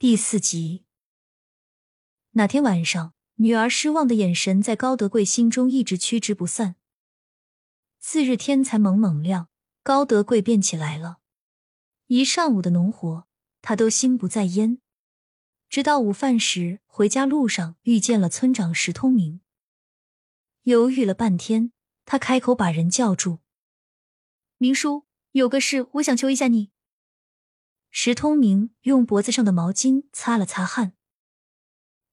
第四集。那天晚上，女儿失望的眼神在高德贵心中一直驱之不散。次日天才蒙蒙亮，高德贵便起来了。一上午的农活，他都心不在焉。直到午饭时，回家路上遇见了村长石通明。犹豫了半天，他开口把人叫住：“明叔，有个事，我想求一下你。”石通明用脖子上的毛巾擦了擦汗。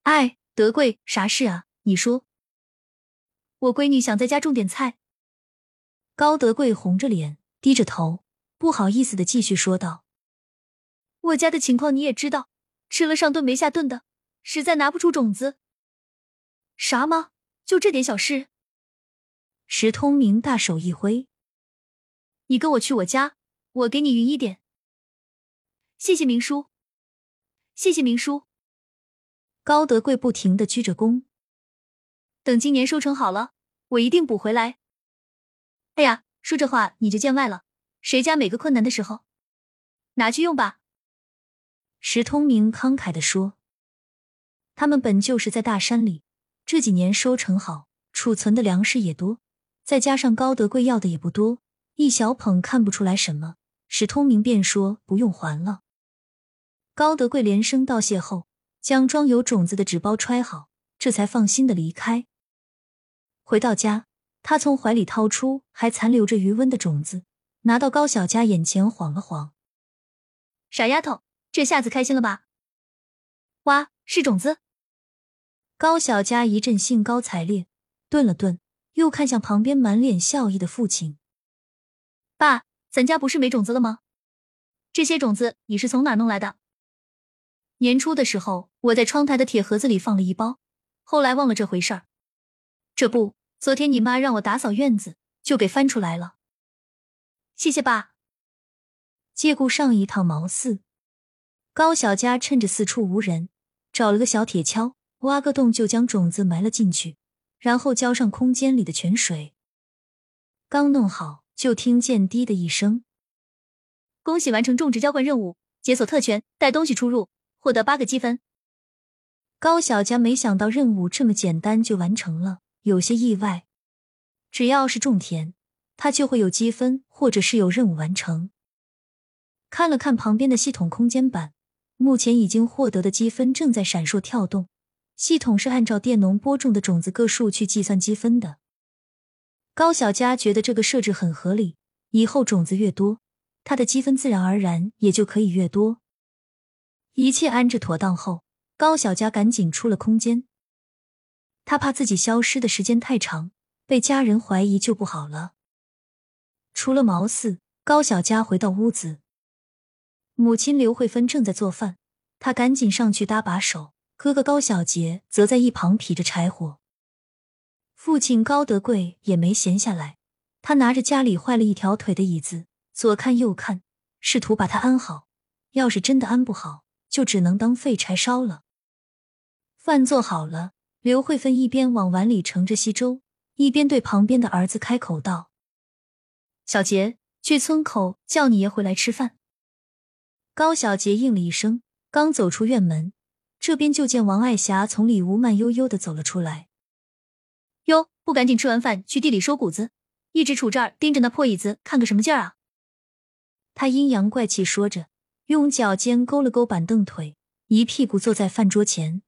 哎，德贵，啥事啊？你说。我闺女想在家种点菜。高德贵红着脸，低着头，不好意思的继续说道：“我家的情况你也知道，吃了上顿没下顿的，实在拿不出种子。啥吗？就这点小事？”石通明大手一挥：“你跟我去我家，我给你匀一点。”谢谢明叔，谢谢明叔。高德贵不停的鞠着躬。等今年收成好了，我一定补回来。哎呀，说这话你就见外了。谁家每个困难的时候，拿去用吧。石通明慷慨的说：“他们本就是在大山里，这几年收成好，储存的粮食也多，再加上高德贵要的也不多，一小捧看不出来什么。”石通明便说：“不用还了。”高德贵连声道谢后，将装有种子的纸包揣好，这才放心的离开。回到家，他从怀里掏出还残留着余温的种子，拿到高小佳眼前晃了晃：“傻丫头，这下子开心了吧？”“哇，是种子！”高小佳一阵兴高采烈，顿了顿，又看向旁边满脸笑意的父亲：“爸，咱家不是没种子了吗？这些种子你是从哪弄来的？”年初的时候，我在窗台的铁盒子里放了一包，后来忘了这回事儿。这不，昨天你妈让我打扫院子，就给翻出来了。谢谢爸。借故上一趟茅寺，高小佳趁着四处无人，找了个小铁锹，挖个洞就将种子埋了进去，然后浇上空间里的泉水。刚弄好，就听见“滴”的一声。恭喜完成种植浇灌任务，解锁特权，带东西出入。获得八个积分。高小佳没想到任务这么简单就完成了，有些意外。只要是种田，他就会有积分，或者是有任务完成。看了看旁边的系统空间板，目前已经获得的积分正在闪烁跳动。系统是按照佃农播种的种子个数去计算积分的。高小佳觉得这个设置很合理，以后种子越多，他的积分自然而然也就可以越多。一切安置妥当后，高小佳赶紧出了空间。他怕自己消失的时间太长，被家人怀疑就不好了。出了茅寺，高小佳回到屋子，母亲刘慧芬正在做饭，他赶紧上去搭把手。哥哥高小杰则在一旁劈着柴火。父亲高德贵也没闲下来，他拿着家里坏了一条腿的椅子，左看右看，试图把它安好。要是真的安不好，就只能当废柴烧了。饭做好了，刘慧芬一边往碗里盛着稀粥，一边对旁边的儿子开口道：“小杰，去村口叫你爷回来吃饭。”高小杰应了一声，刚走出院门，这边就见王爱霞从里屋慢悠悠的走了出来。哟，不赶紧吃完饭去地里收谷子，一直杵这儿盯着那破椅子看个什么劲儿啊？他阴阳怪气说着。用脚尖勾了勾板凳腿，一屁股坐在饭桌前。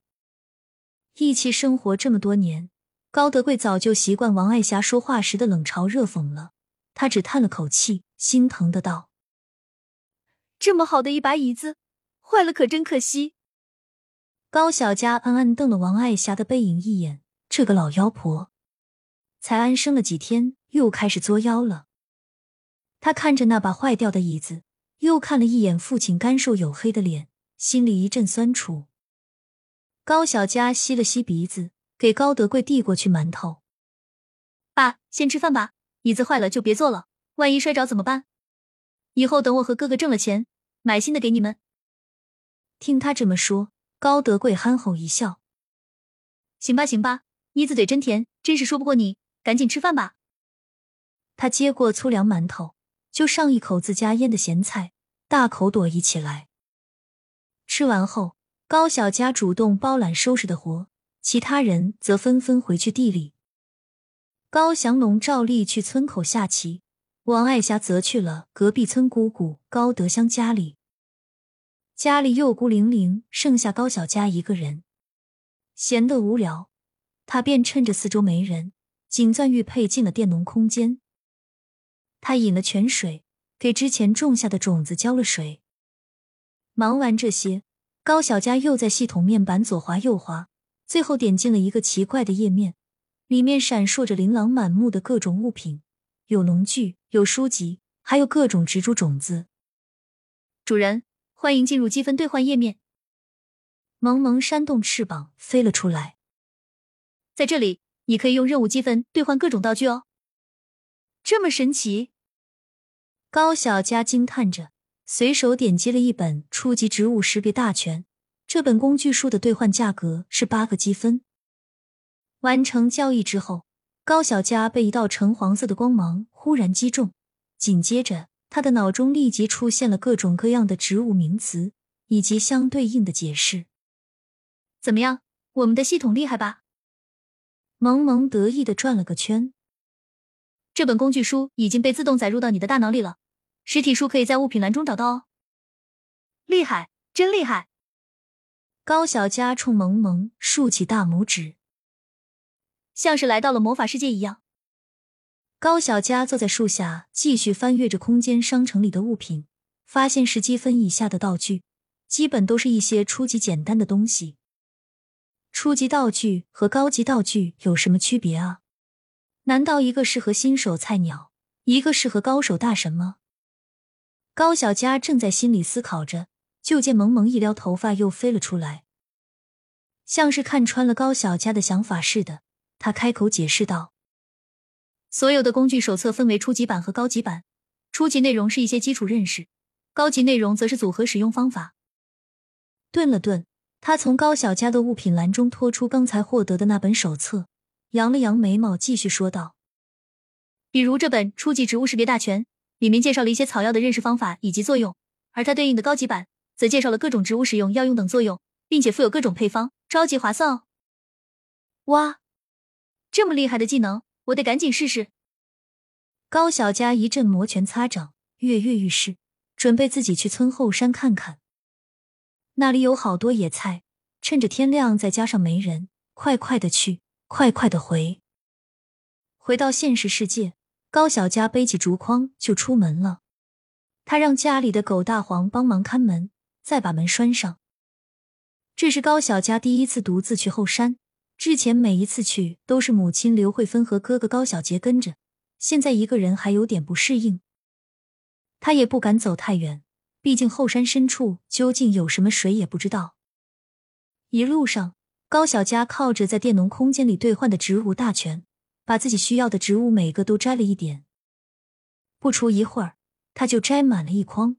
一起生活这么多年，高德贵早就习惯王爱霞说话时的冷嘲热讽了。他只叹了口气，心疼的道：“这么好的一把椅子，坏了可真可惜。”高小佳暗暗瞪了王爱霞的背影一眼，这个老妖婆，才安生了几天，又开始作妖了。他看着那把坏掉的椅子。又看了一眼父亲干瘦黝黑的脸，心里一阵酸楚。高小佳吸了吸鼻子，给高德贵递过去馒头：“爸，先吃饭吧，椅子坏了就别坐了，万一摔着怎么办？以后等我和哥哥挣了钱，买新的给你们。”听他这么说，高德贵憨厚一笑：“行吧，行吧，妮子嘴真甜，真是说不过你，赶紧吃饭吧。”他接过粗粮馒头。就上一口自家腌的咸菜，大口朵颐起来。吃完后，高小佳主动包揽收拾的活，其他人则纷纷回去地里。高祥龙照例去村口下棋，王爱霞则去了隔壁村姑姑高德香家里。家里又孤零零，剩下高小佳一个人，闲得无聊，他便趁着四周没人，锦钻玉佩进了佃农空间。他引了泉水，给之前种下的种子浇了水。忙完这些，高小佳又在系统面板左滑右滑，最后点进了一个奇怪的页面，里面闪烁着琳琅满目的各种物品，有农具，有书籍，还有各种植株种子。主人，欢迎进入积分兑换页面。萌萌扇动翅膀飞了出来，在这里你可以用任务积分兑换各种道具哦。这么神奇！高小佳惊叹着，随手点击了一本初级植物识别大全。这本工具书的兑换价格是八个积分。完成交易之后，高小佳被一道橙黄色的光芒忽然击中，紧接着他的脑中立即出现了各种各样的植物名词以及相对应的解释。怎么样，我们的系统厉害吧？萌萌得意的转了个圈。这本工具书已经被自动载入到你的大脑里了，实体书可以在物品栏中找到哦。厉害，真厉害！高小佳冲萌萌竖起大拇指，像是来到了魔法世界一样。高小佳坐在树下，继续翻阅着空间商城里的物品，发现十积分以下的道具，基本都是一些初级简单的东西。初级道具和高级道具有什么区别啊？难道一个适合新手菜鸟，一个适合高手大神吗？高小佳正在心里思考着，就见萌萌一撩头发又飞了出来，像是看穿了高小佳的想法似的。他开口解释道：“所有的工具手册分为初级版和高级版，初级内容是一些基础认识，高级内容则是组合使用方法。”顿了顿，他从高小佳的物品栏中拖出刚才获得的那本手册。扬了扬眉毛，继续说道：“比如这本初级植物识别大全，里面介绍了一些草药的认识方法以及作用；而它对应的高级版，则介绍了各种植物使用、药用等作用，并且附有各种配方，超级划算哦！哇，这么厉害的技能，我得赶紧试试！”高小佳一阵摩拳擦掌，跃跃欲试，准备自己去村后山看看，那里有好多野菜，趁着天亮，再加上没人，快快的去。快快的回，回到现实世界，高小佳背起竹筐就出门了。他让家里的狗大黄帮忙看门，再把门拴上。这是高小佳第一次独自去后山，之前每一次去都是母亲刘慧芬和哥哥高小杰跟着，现在一个人还有点不适应。他也不敢走太远，毕竟后山深处究竟有什么，谁也不知道。一路上。高小佳靠着在佃农空间里兑换的植物大全，把自己需要的植物每个都摘了一点。不出一会儿，他就摘满了一筐。